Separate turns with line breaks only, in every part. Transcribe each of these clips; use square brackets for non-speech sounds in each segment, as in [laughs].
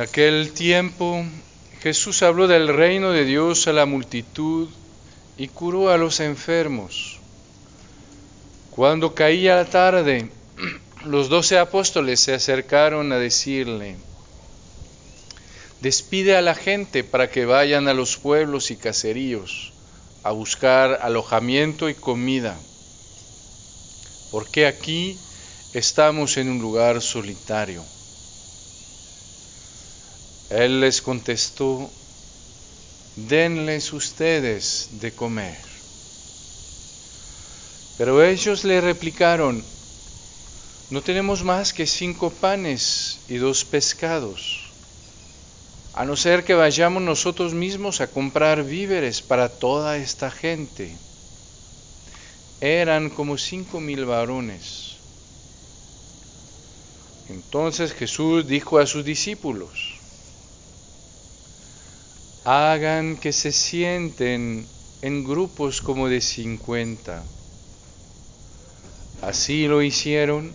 En aquel tiempo Jesús habló del reino de Dios a la multitud y curó a los enfermos. Cuando caía la tarde, [clears throat] los doce apóstoles se acercaron a decirle, despide a la gente para que vayan a los pueblos y caseríos a buscar alojamiento y comida, porque aquí estamos en un lugar solitario. Él les contestó, denles ustedes de comer. Pero ellos le replicaron, no tenemos más que cinco panes y dos pescados, a no ser que vayamos nosotros mismos a comprar víveres para toda esta gente. Eran como cinco mil varones. Entonces Jesús dijo a sus discípulos, hagan que se sienten en grupos como de cincuenta. Así lo hicieron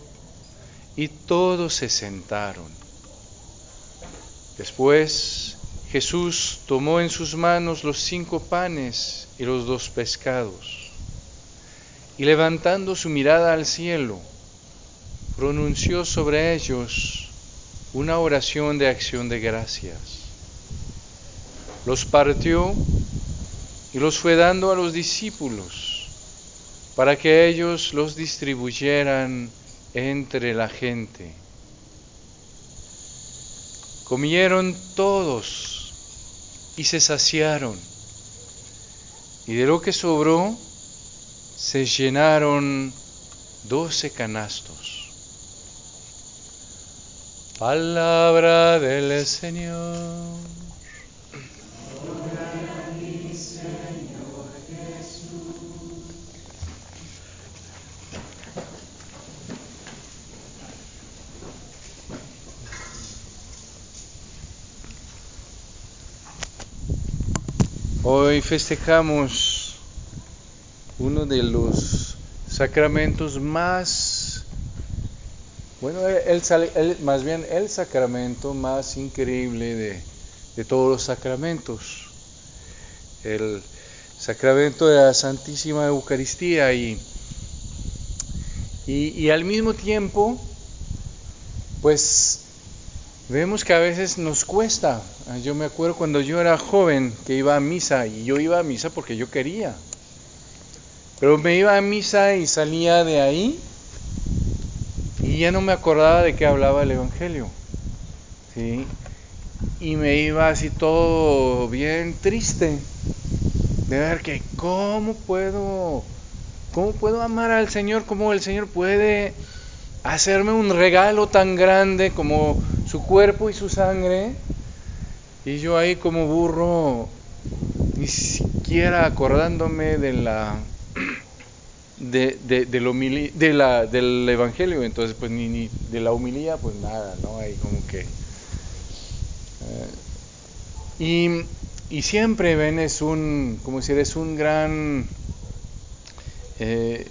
y todos se sentaron. Después Jesús tomó en sus manos los cinco panes y los dos pescados y levantando su mirada al cielo, pronunció sobre ellos una oración de acción de gracias los partió y los fue dando a los discípulos para que ellos los distribuyeran entre la gente. Comieron todos y se saciaron, y de lo que sobró se llenaron doce canastos. Palabra del Señor. Hoy festejamos uno de los sacramentos más, bueno, el, más bien el sacramento más increíble de, de todos los sacramentos, el sacramento de la Santísima Eucaristía y, y al mismo tiempo, pues Vemos que a veces nos cuesta. Yo me acuerdo cuando yo era joven que iba a misa y yo iba a misa porque yo quería. Pero me iba a misa y salía de ahí y ya no me acordaba de qué hablaba el Evangelio. ¿sí? Y me iba así todo bien triste de ver que cómo puedo, cómo puedo amar al Señor, cómo el Señor puede hacerme un regalo tan grande como su cuerpo y su sangre, y yo ahí como burro, ni siquiera acordándome de la [clears throat] de, de, de, del evangelio, entonces pues ni, ni, de la humilía, pues nada, ¿no? Ahí como que... Eh, y, y, siempre ven es un, como decir, es un gran... Eh,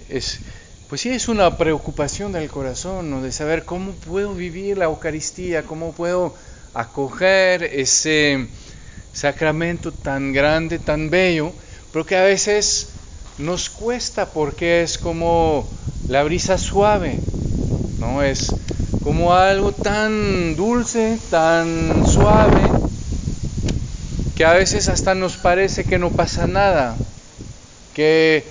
pues sí es una preocupación del corazón, ¿no? de saber cómo puedo vivir la Eucaristía, cómo puedo acoger ese sacramento tan grande, tan bello, pero que a veces nos cuesta porque es como la brisa suave, ¿no? Es como algo tan dulce, tan suave, que a veces hasta nos parece que no pasa nada, que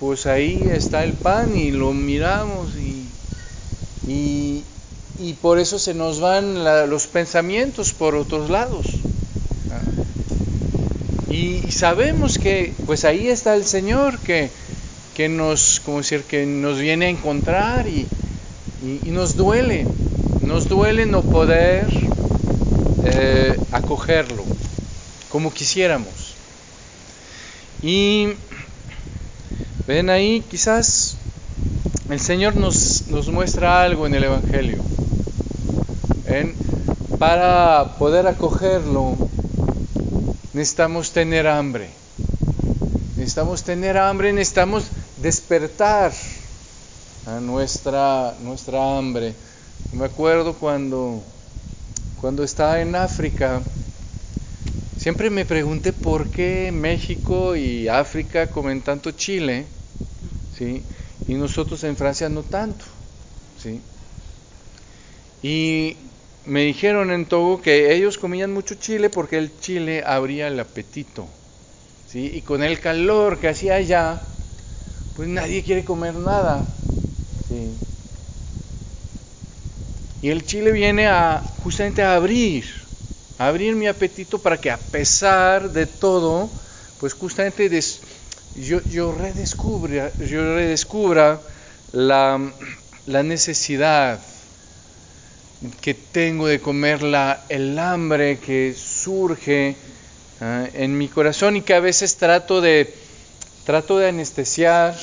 pues ahí está el pan y lo miramos y, y, por eso se nos van los pensamientos por otros lados. Y, sabemos que pues ahí está el Señor que, que nos, como decir, que nos viene a encontrar y, y, nos duele, nos duele no poder eh, acogerlo como quisiéramos. Y ven ahí, quizás el Señor nos, nos muestra algo en el Evangelio. Para poder acogerlo, necesitamos tener hambre. Necesitamos tener hambre, necesitamos despertar a nuestra, nuestra hambre. Me acuerdo cuando, cuando estaba en África, siempre me pregunté por qué México y África comen tanto chile, ¿sí? y nosotros en Francia no tanto. ¿sí? Y me dijeron en Togo que ellos comían mucho chile porque el chile abría el apetito. ¿sí? Y con el calor que hacía allá, pues nadie quiere comer nada. ¿sí? Y el chile viene a justamente a abrir, abrir mi apetito para que a pesar de todo, pues justamente yo, yo, redescubra, yo redescubra la, la necesidad que tengo de comer, la, el hambre que surge ah, en mi corazón y que a veces trato de, trato de anestesiar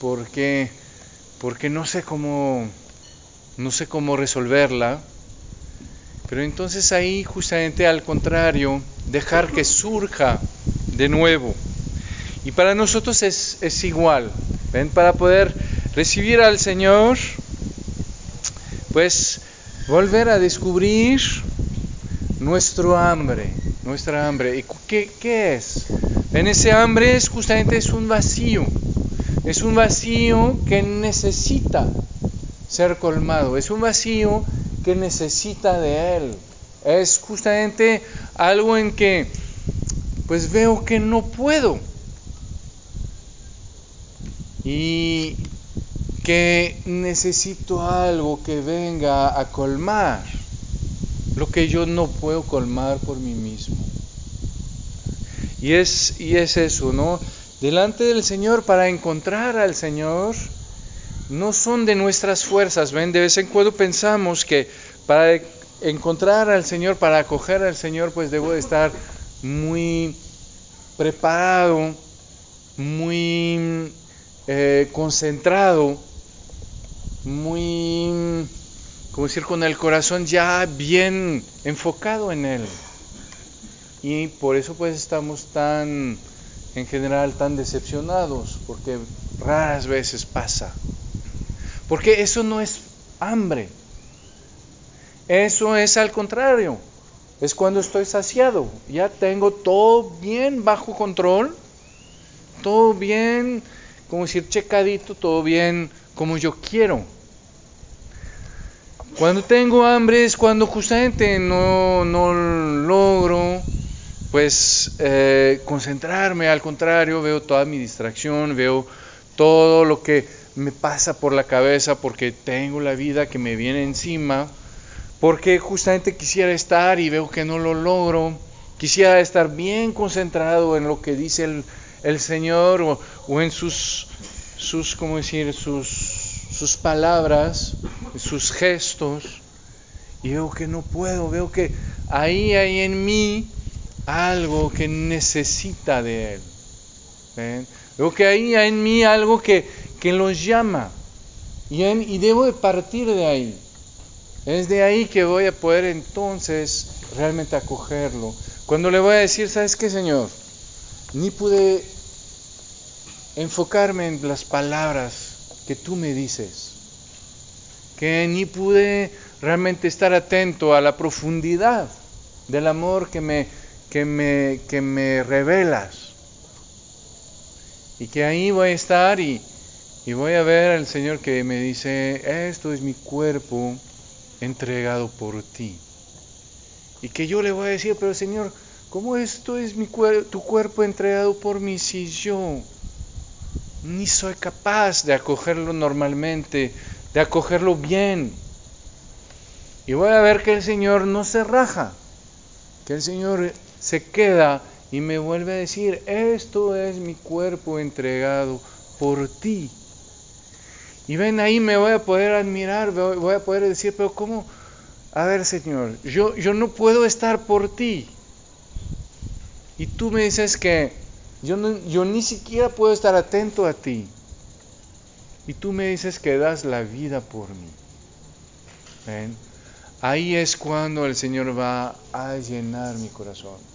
porque, porque no sé cómo, no sé cómo resolverla. Pero entonces ahí justamente al contrario, dejar que surja de nuevo. Y para nosotros es, es igual. ¿Ven? Para poder recibir al Señor, pues volver a descubrir nuestro hambre, nuestra hambre. ¿Y qué, qué, es? En ese hambre es justamente es un vacío, es un vacío que necesita ser colmado, es un vacío que necesita de Él. Es justamente algo en que pues veo que no puedo. Y que necesito algo que venga a colmar lo que yo no puedo colmar por mí mismo. Y es, y es eso, ¿no? Delante del Señor, para encontrar al Señor, no son de nuestras fuerzas, ¿ven? De vez en cuando pensamos que para encontrar al Señor, para acoger al Señor, pues debo de estar muy preparado, muy eh, concentrado muy, como decir, con el corazón ya bien enfocado en Él. Y por eso pues estamos tan, en general, tan decepcionados, porque raras veces pasa. Porque eso no es hambre. Eso es al contrario. Es cuando estoy saciado. Ya tengo todo bien bajo control. Todo bien, como decir, checadito, todo bien como yo quiero. Cuando tengo hambre es cuando justamente no, no logro pues eh, concentrarme, al contrario, veo toda mi distracción, veo todo lo que me pasa por la cabeza porque tengo la vida que me viene encima, porque justamente quisiera estar y veo que no lo logro, quisiera estar bien concentrado en lo que dice el, el Señor o, o en sus, sus, ¿cómo decir?, sus sus palabras, sus gestos, y veo que no puedo, veo que ahí hay en mí algo que necesita de Él. Veo que hay en mí algo que, que los llama y, y debo de partir de ahí. Es de ahí que voy a poder entonces realmente acogerlo. Cuando le voy a decir, ¿sabes qué, Señor? Ni pude enfocarme en las palabras que tú me dices, que ni pude realmente estar atento a la profundidad del amor que me, que me, que me revelas. Y que ahí voy a estar y, y voy a ver al Señor que me dice, esto es mi cuerpo entregado por ti. Y que yo le voy a decir, pero Señor, ¿cómo esto es mi tu cuerpo entregado por mí si yo ni soy capaz de acogerlo normalmente, de acogerlo bien. Y voy a ver que el Señor no se raja, que el Señor se queda y me vuelve a decir, esto es mi cuerpo entregado por ti. Y ven ahí me voy a poder admirar, voy a poder decir, pero ¿cómo? A ver, Señor, yo, yo no puedo estar por ti. Y tú me dices que yo, yo ni siquiera puedo estar atento a ti. Y tú me dices que das la vida por mí. ¿Ven? Ahí es cuando el Señor va a llenar mi corazón.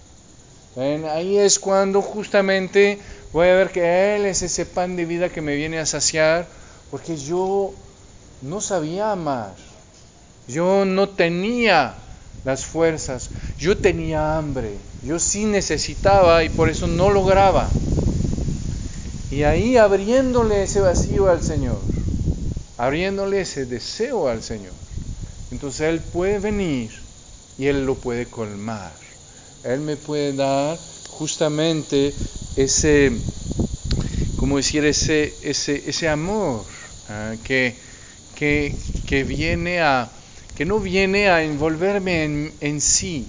Ahí es cuando justamente voy a ver que Él es ese pan de vida que me viene a saciar, porque yo no sabía amar. Yo no tenía las fuerzas, yo tenía hambre, yo sí necesitaba y por eso no lograba. Y ahí abriéndole ese vacío al Señor, abriéndole ese deseo al Señor, entonces Él puede venir y Él lo puede colmar. Él me puede dar justamente ese, como decir, ese, ese, ese amor ah, que, que, que viene a, que no viene a envolverme en, sí,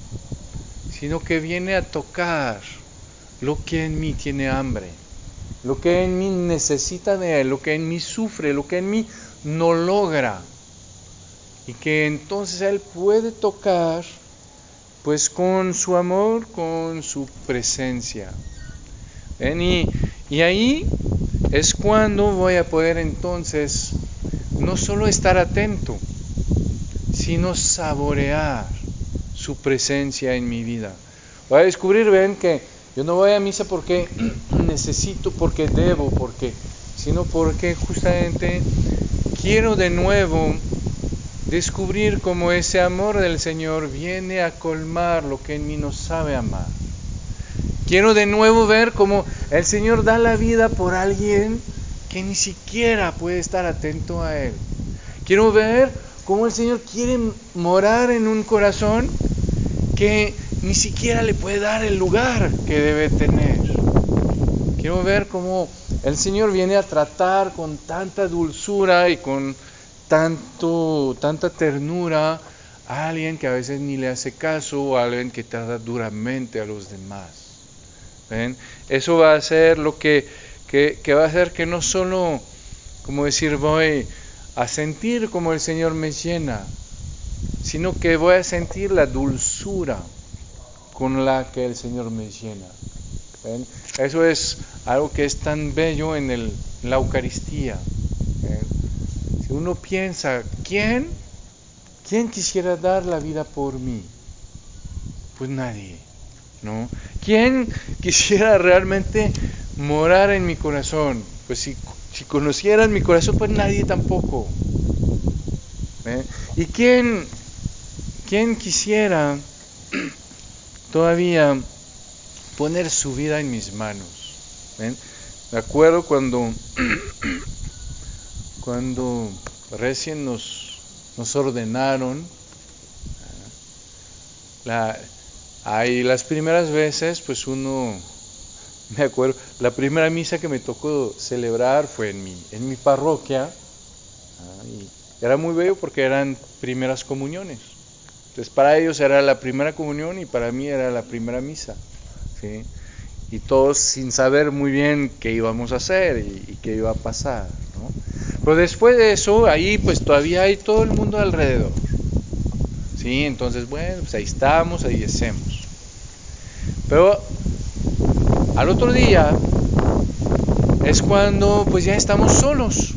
sino que viene a tocar lo que en mí tiene hambre, lo que en mí necesita de Él, lo que en mí sufre, lo que en mí no logra. Y que entonces Él puede tocar pues con su amor, con su presencia. Y, y ahí es cuando voy a poder entonces no solo estar atento, sino saborear su presencia en mi vida. Voy a descubrir, ven, que yo no voy a misa porque [clears throat] necesito, porque debo, porque, sino porque justamente quiero de nuevo descubrir cómo ese amor del Señor viene a colmar lo que en mí no sabe amar. Quiero de nuevo ver cómo el Señor da la vida por alguien que ni siquiera puede estar atento a Él. Quiero ver cómo el Señor quiere morar en un corazón que ni siquiera le puede dar el lugar que debe tener. Quiero ver cómo el Señor viene a tratar con tanta dulzura y con tanto, tanta ternura a alguien que a veces ni le hace caso o a alguien que trata duramente a los demás. ¿Ven? Eso va a ser lo que, que, va a hacer que no solo, como decir, voy a sentir como el Señor me llena, sino que voy a sentir la dulzura con la que el Señor me llena. Eso es algo que es tan bello en, el, la Eucaristía. Uno piensa, ¿quién? ¿Quién quisiera dar la vida por mí? Pues nadie, ¿no? ¿Quién quisiera realmente morar en mi corazón? Pues si si conocieran mi corazón, pues nadie tampoco. ¿Eh? ¿Y quién, quién quisiera todavía poner su vida en mis manos? ¿Eh? Me acuerdo cuando, cuando recién nos, ordenaron, ¿eh? la, las primeras veces, pues uno [laughs] me acuerdo, la primera misa que me tocó celebrar fue en mi, parroquia. Ah, y era muy bello porque eran primeras comuniones. Entonces para ellos era la primera comunión y para mí era la primera misa. ¿sí? Y todos sin saber muy bien qué íbamos a hacer y, qué iba a pasar. ¿no? Pero después de eso, ahí pues todavía hay todo el mundo alrededor. ¿sí? Entonces, bueno, pues ahí estamos, ahí hacemos. Pero al otro día es cuando pues ya estamos solos.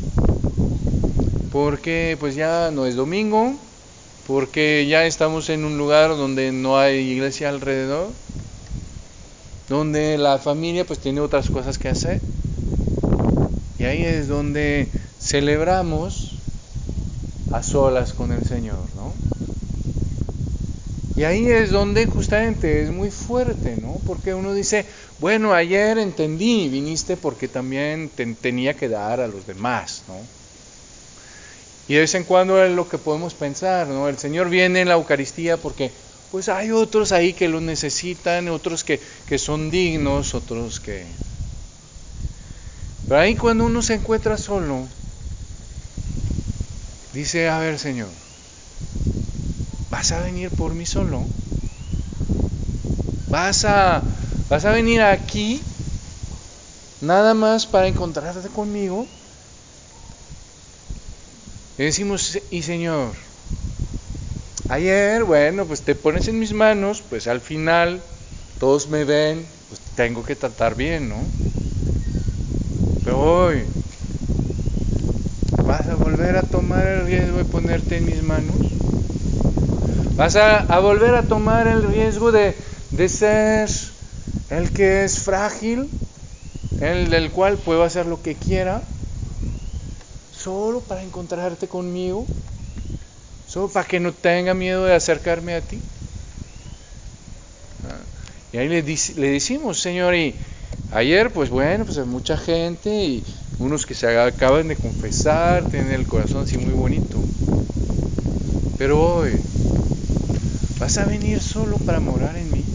Porque pues ya no es domingo, porque ya estamos en un lugar donde no hay iglesia alrededor, donde la familia pues tiene otras cosas que hacer. Y ahí es donde celebramos a solas con el Señor, ¿no? Y ahí es donde justamente es muy fuerte, ¿no? Porque uno dice, bueno, ayer entendí, viniste porque también tenía que dar a los demás, ¿no? Y de vez en cuando es lo que podemos pensar, ¿no? El Señor viene en la Eucaristía porque pues hay otros ahí que lo necesitan, otros que, que son dignos, otros que... Pero ahí cuando uno se encuentra solo, dice, a ver Señor, ¿vas a venir por mí solo? ¿Vas a, vas a venir aquí nada más para encontrarte conmigo. Y decimos, y Señor, ayer, bueno, pues te pones en mis manos, pues al final todos me ven, pues tengo que tratar bien, ¿no? Pero hoy, ¿vas a volver a tomar el riesgo de ponerte en mis manos? ¿Vas a, volver a tomar el riesgo de, de ser el que es frágil, el del cual puedo hacer lo que quiera, solo para encontrarte conmigo, solo para que no tenga miedo de acercarme a ti. Ah, y ahí le, le decimos, Señor, y ayer, pues bueno, pues hay mucha gente y unos que se acaban de confesar, tienen el corazón así muy bonito. Pero hoy, ¿vas a venir solo para morar en mí?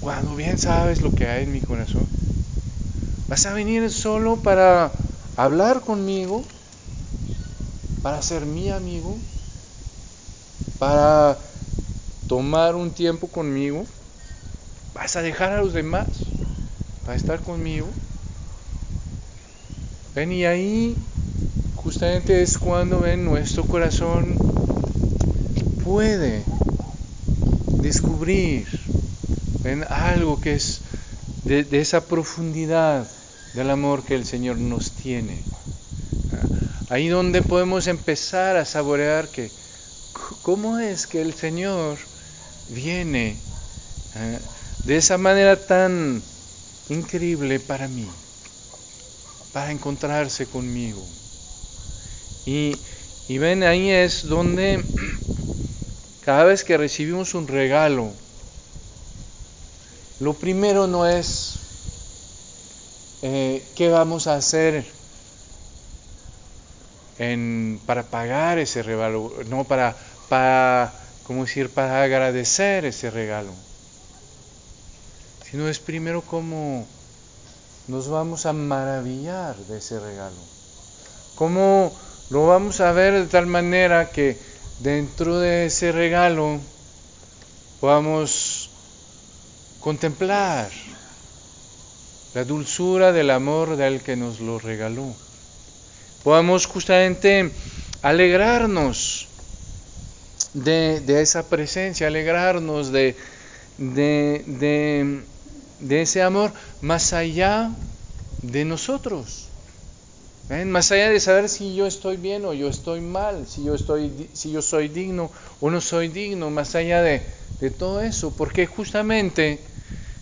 Cuando bien sabes lo que hay en mi corazón. ¿Vas a venir solo para hablar conmigo? ¿Para ser mi amigo? ¿Para tomar un tiempo conmigo? ¿Vas a dejar a los demás para estar conmigo? Ven y ahí justamente es cuando ven nuestro corazón puede descubrir algo que es de, esa profundidad del amor que el Señor nos tiene. Ahí donde podemos empezar a saborear que cómo es que el Señor viene ¿eh? de esa manera tan increíble para mí, para encontrarse conmigo. Y, y ven, ahí es donde cada vez que recibimos un regalo, lo primero no es eh, qué vamos a hacer para pagar ese regalo, no para, para, ¿cómo decir?, para agradecer ese regalo, sino es primero cómo nos vamos a maravillar de ese regalo, cómo lo vamos a ver de tal manera que dentro de ese regalo podamos contemplar la dulzura del amor del que nos lo regaló. Podamos justamente alegrarnos de, esa presencia, alegrarnos de, ese amor más allá de nosotros. Más allá de saber si yo estoy bien o yo estoy mal, si yo, estoy, si yo soy digno o no soy digno, más allá de, de todo eso, porque justamente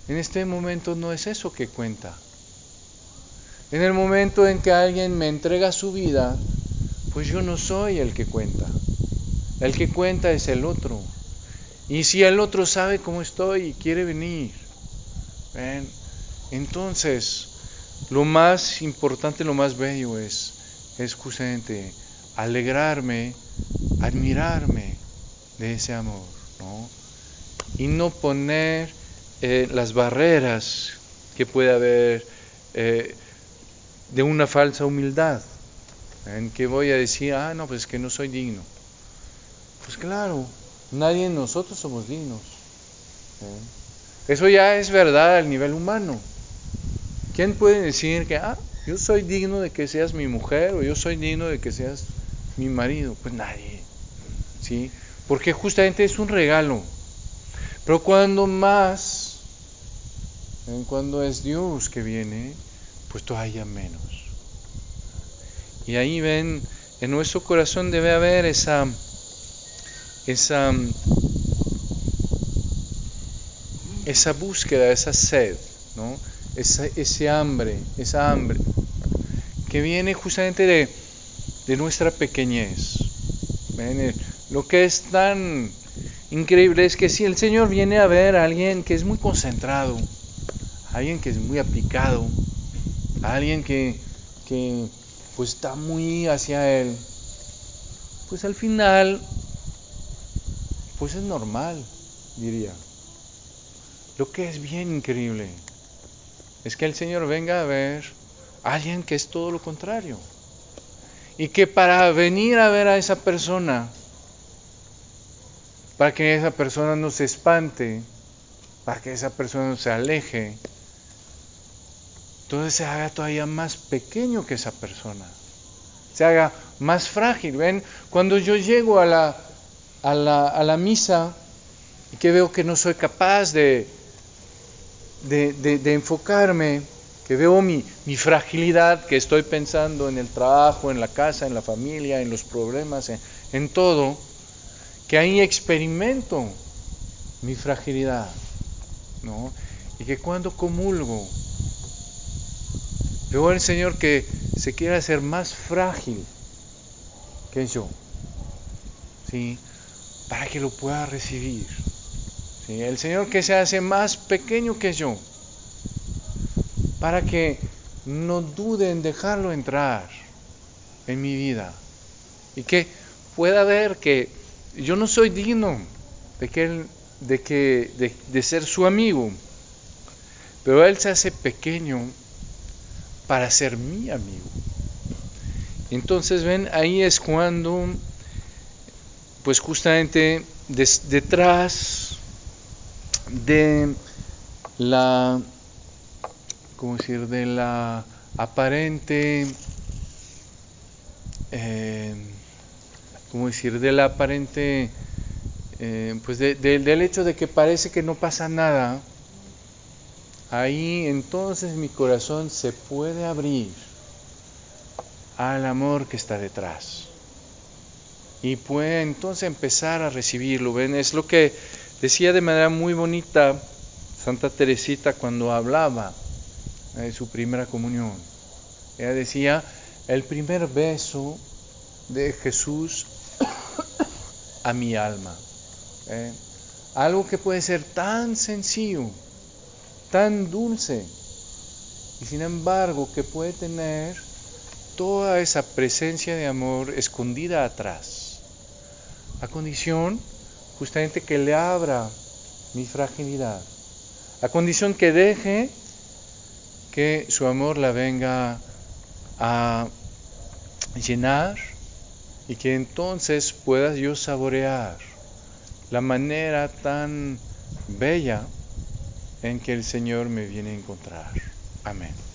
en este momento no es eso que cuenta. En el momento en que alguien me entrega su vida, pues yo no soy el que cuenta. El que cuenta es el otro. Y si el otro sabe cómo estoy y quiere venir, entonces lo más importante, lo más bello es, es justamente alegrarme, admirarme de ese amor, ¿no? Y no poner eh, las barreras que puede haber eh, de una falsa humildad, en que voy a decir, ah, no, pues que no soy digno. Pues claro, nadie de nosotros somos dignos. ¿eh? Eso ya es verdad al nivel humano. ¿Quién puede decir que, ah, yo soy digno de que seas mi mujer o yo soy digno de que seas mi marido? Pues nadie. ¿Sí? Porque justamente es un regalo. Pero cuando más cuando es Dios que viene, pues todavía menos. Y ahí ven, en nuestro corazón debe haber esa, esa, esa búsqueda, esa sed, ¿no? ese hambre, esa hambre, que viene justamente de, de nuestra pequeñez. Lo que es tan increíble es que si el Señor viene a ver a alguien que es muy concentrado, alguien que es muy aplicado, alguien que, que pues está muy hacia él, pues al final, pues es normal, diría. Lo que es bien increíble es que el Señor venga a ver a alguien que es todo lo contrario. Y que para venir a ver a esa persona, para que esa persona no se espante, para que esa persona no se aleje, entonces se haga todavía más pequeño que esa persona, se haga más frágil. ¿Ven? Cuando yo llego a la, a la, a la misa y que veo que no soy capaz de, enfocarme, que veo mi, fragilidad, que estoy pensando en el trabajo, en la casa, en la familia, en los problemas, en, en todo, que ahí experimento mi fragilidad, ¿no? Y que cuando comulgo, veo al Señor que se quiere hacer más frágil que yo, ¿sí? Para que lo pueda recibir. El Señor que se hace más pequeño que yo, para que no dude en dejarlo entrar en mi vida y que pueda ver que yo no soy digno de que Él de, que, de, ser su amigo, pero Él se hace pequeño para ser mi amigo. Entonces, ven, ahí es cuando, pues justamente detrás de la, ¿cómo decir?, de la aparente, eh, ¿cómo decir?, de la aparente eh, pues de, de, del hecho de que parece que no pasa nada, ahí entonces mi corazón se puede abrir al amor que está detrás. Y puede entonces empezar a recibirlo. ¿Ven? Es lo que decía de manera muy bonita Santa Teresita cuando hablaba de su primera comunión. Ella decía, el primer beso de Jesús a mi alma. ¿eh? algo que puede ser tan sencillo, tan dulce, y sin embargo que puede tener toda esa presencia de amor escondida atrás, a condición justamente que le abra mi fragilidad, a condición que deje que su amor la venga a llenar y que entonces pueda yo saborear la manera tan bella en que el Señor me viene a encontrar. Amén.